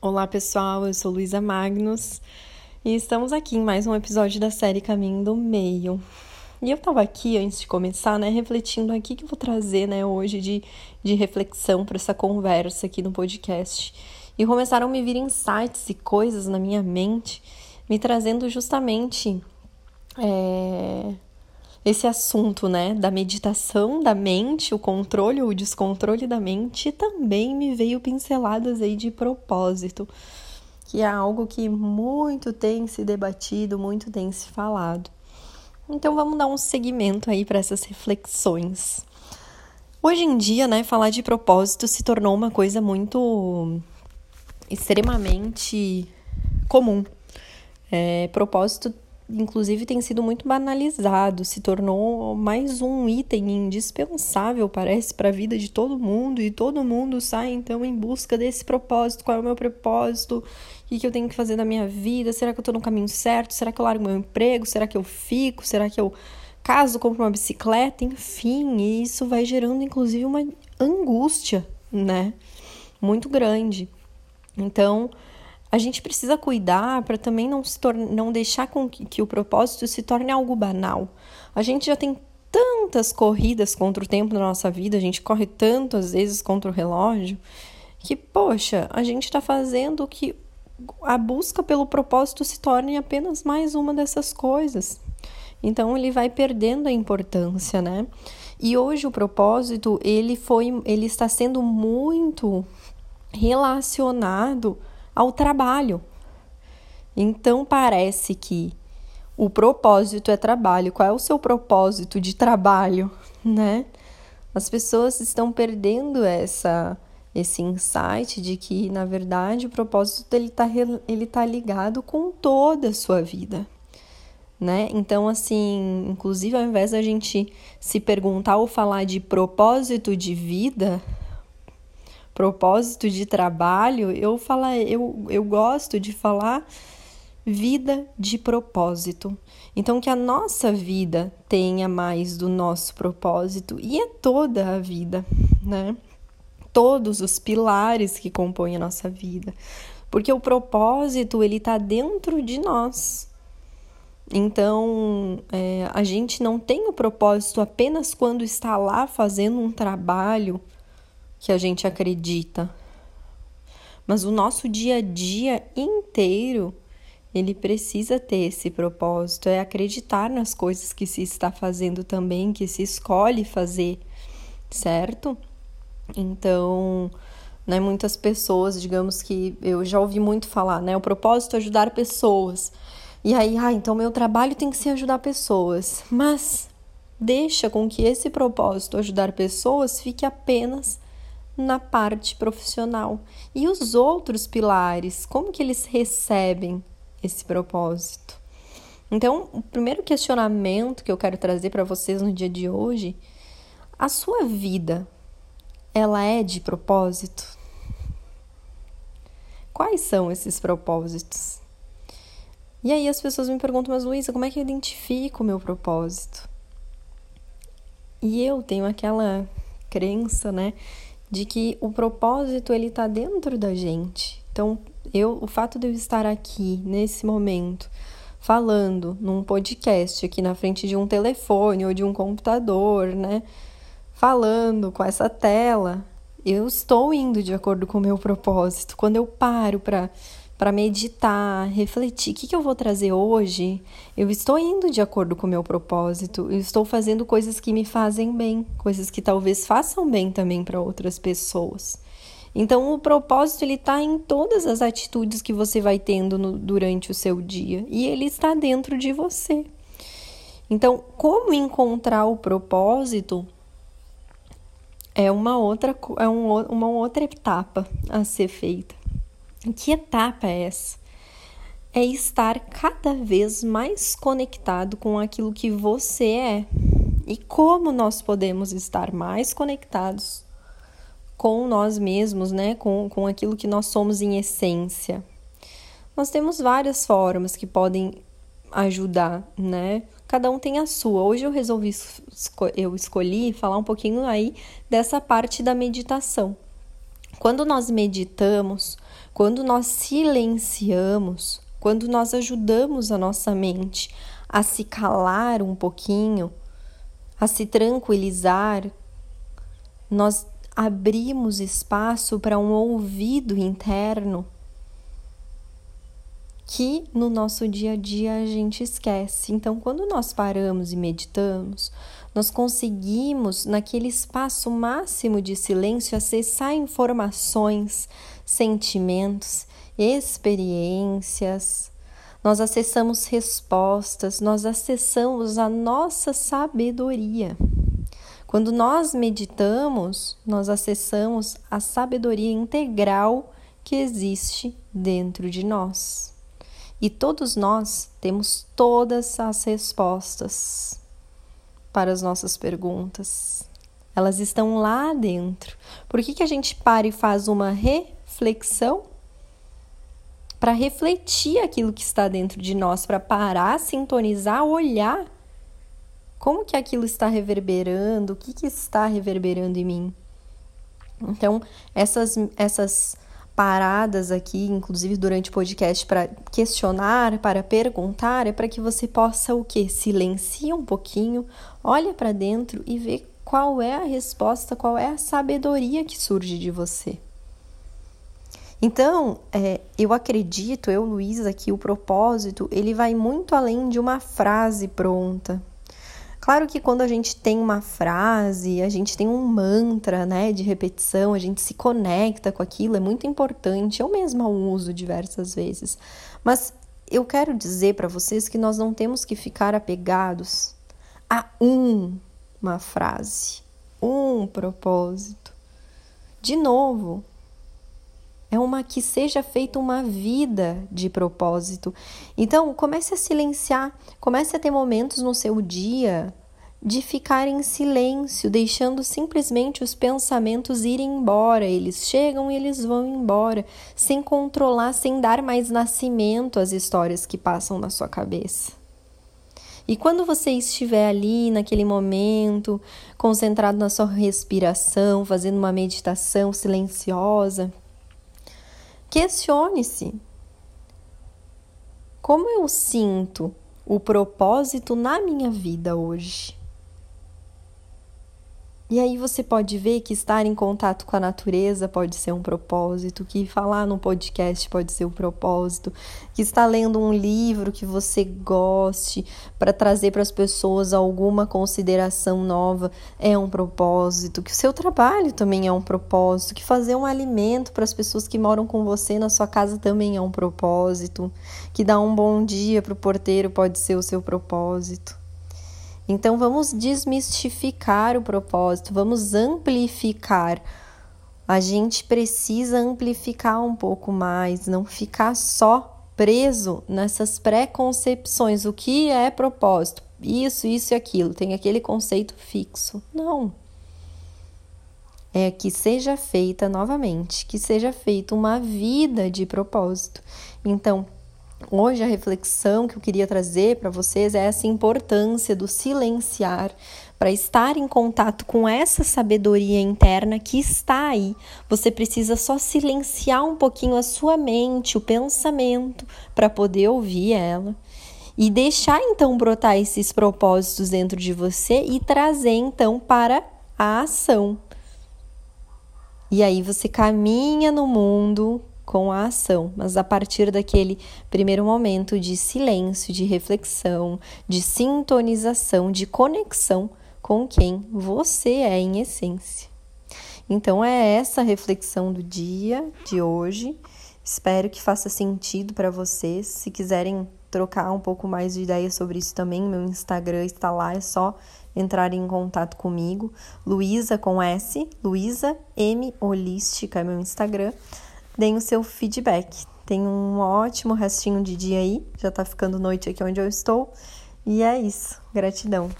Olá pessoal, eu sou Luísa Magnus e estamos aqui em mais um episódio da série Caminho do Meio. E eu tava aqui antes de começar, né, refletindo aqui que eu vou trazer, né, hoje de, de reflexão para essa conversa aqui no podcast. E começaram a me vir insights e coisas na minha mente, me trazendo justamente é, esse assunto, né, da meditação da mente, o controle ou o descontrole da mente, também me veio pinceladas aí de propósito, que é algo que muito tem se debatido, muito tem se falado. Então vamos dar um segmento aí para essas reflexões. Hoje em dia, né, falar de propósito se tornou uma coisa muito extremamente comum. É, propósito inclusive tem sido muito banalizado, se tornou mais um item indispensável, parece, para a vida de todo mundo, e todo mundo sai então em busca desse propósito. Qual é o meu propósito? O que, eu tenho que fazer na minha vida? Será que eu estou no caminho certo? Será que eu largo meu emprego? Será que eu fico? Será que eu caso, compro uma bicicleta? Enfim, e isso vai gerando inclusive uma angústia, né? Muito grande. Então, a gente precisa cuidar para também não, se não deixar com que, que o propósito se torne algo banal. A gente já tem tantas corridas contra o tempo na nossa vida, a gente corre tantas vezes contra o relógio, que, poxa, a gente está fazendo que a busca pelo propósito se torne apenas mais uma dessas coisas. Então ele vai perdendo a importância, né? E hoje o propósito, ele foi, ele está sendo muito relacionado ao trabalho. Então parece que o propósito é trabalho. Qual é o seu propósito de trabalho, né? As pessoas estão perdendo essa esse insight de que, na verdade, o propósito ele está ele tá ligado com toda a sua vida, né? Então, assim, inclusive, ao invés da gente se perguntar ou falar de propósito de vida, propósito de trabalho, eu fala, eu, eu gosto de falar vida de propósito. Então que a nossa vida tenha mais do nosso propósito e é toda a vida, né? Todos os pilares que compõem a nossa vida. Porque o propósito, ele está dentro de nós. Então, é, a gente não tem o propósito apenas quando está lá fazendo um trabalho que a gente acredita. Mas o nosso dia a dia inteiro, ele precisa ter esse propósito, é acreditar nas coisas que se está fazendo também, que se escolhe fazer, certo? Então, né, muitas pessoas, digamos que eu já ouvi muito falar, né, o propósito é ajudar pessoas. E aí, ah, então meu trabalho tem que ser ajudar pessoas. Mas deixa com que esse propósito ajudar pessoas fique apenas na parte profissional. E os outros pilares, como que eles recebem esse propósito? Então, o primeiro questionamento que eu quero trazer para vocês no dia de hoje, a sua vida, ela é de propósito? Quais são esses propósitos? E aí as pessoas me perguntam, mas Luísa, como é que eu identifico o meu propósito? E eu tenho aquela crença, né, de que o propósito ele está dentro da gente. Então, eu, o fato de eu estar aqui nesse momento falando num podcast aqui na frente de um telefone ou de um computador, né? Falando com essa tela, eu estou indo de acordo com o meu propósito. Quando eu paro para para meditar, refletir, o que, que eu vou trazer hoje? Eu estou indo de acordo com o meu propósito, eu estou fazendo coisas que me fazem bem, coisas que talvez façam bem também para outras pessoas. Então, o propósito ele está em todas as atitudes que você vai tendo no, durante o seu dia e ele está dentro de você. Então, como encontrar o propósito é uma outra, é um, uma outra etapa a ser feita. Que etapa é essa? É estar cada vez mais conectado com aquilo que você é. E como nós podemos estar mais conectados com nós mesmos, né? Com, com aquilo que nós somos em essência. Nós temos várias formas que podem ajudar, né? Cada um tem a sua. Hoje eu resolvi, eu escolhi falar um pouquinho aí dessa parte da meditação. Quando nós meditamos, quando nós silenciamos, quando nós ajudamos a nossa mente a se calar um pouquinho, a se tranquilizar, nós abrimos espaço para um ouvido interno que no nosso dia a dia a gente esquece. Então, quando nós paramos e meditamos, nós conseguimos, naquele espaço máximo de silêncio, acessar informações, sentimentos, experiências. Nós acessamos respostas, nós acessamos a nossa sabedoria. Quando nós meditamos, nós acessamos a sabedoria integral que existe dentro de nós. E todos nós temos todas as respostas para as nossas perguntas. Elas estão lá dentro. Por que, que a gente para e faz uma reflexão? Para refletir aquilo que está dentro de nós, para parar, sintonizar, olhar como que aquilo está reverberando, o que, que está reverberando em mim. Então, essas, essas paradas aqui, inclusive durante o podcast, para questionar, para perguntar, é para que você possa o que? Silencia um pouquinho, olha para dentro e vê qual é a resposta, qual é a sabedoria que surge de você. Então, é, eu acredito, eu, Luísa, que o propósito ele vai muito além de uma frase pronta. Claro que quando a gente tem uma frase, a gente tem um mantra, né, de repetição, a gente se conecta com aquilo, é muito importante. Eu mesma uso diversas vezes. Mas eu quero dizer para vocês que nós não temos que ficar apegados a um, uma frase, um propósito. De novo, é uma que seja feita uma vida de propósito. Então, comece a silenciar, comece a ter momentos no seu dia de ficar em silêncio, deixando simplesmente os pensamentos irem embora. Eles chegam e eles vão embora, sem controlar, sem dar mais nascimento às histórias que passam na sua cabeça. E quando você estiver ali naquele momento, concentrado na sua respiração, fazendo uma meditação silenciosa, Questione-se: como eu sinto o propósito na minha vida hoje? E aí você pode ver que estar em contato com a natureza pode ser um propósito, que falar no podcast pode ser um propósito, que estar lendo um livro que você goste para trazer para as pessoas alguma consideração nova é um propósito, que o seu trabalho também é um propósito, que fazer um alimento para as pessoas que moram com você na sua casa também é um propósito, que dar um bom dia para o porteiro pode ser o seu propósito. Então vamos desmistificar o propósito, vamos amplificar. A gente precisa amplificar um pouco mais, não ficar só preso nessas preconcepções. O que é propósito? Isso, isso e aquilo. Tem aquele conceito fixo. Não. É que seja feita novamente, que seja feita uma vida de propósito. Então, Hoje a reflexão que eu queria trazer para vocês é essa importância do silenciar para estar em contato com essa sabedoria interna que está aí. Você precisa só silenciar um pouquinho a sua mente, o pensamento, para poder ouvir ela e deixar então brotar esses propósitos dentro de você e trazer então para a ação. E aí você caminha no mundo com a ação, mas a partir daquele primeiro momento de silêncio, de reflexão, de sintonização, de conexão com quem você é em essência. Então é essa reflexão do dia de hoje. Espero que faça sentido para vocês. Se quiserem trocar um pouco mais de ideias sobre isso também, meu Instagram está lá, é só entrar em contato comigo. Luísa com S, Luísa M Holística é meu Instagram deem o seu feedback. Tenha um ótimo restinho de dia aí, já tá ficando noite aqui onde eu estou. E é isso. Gratidão.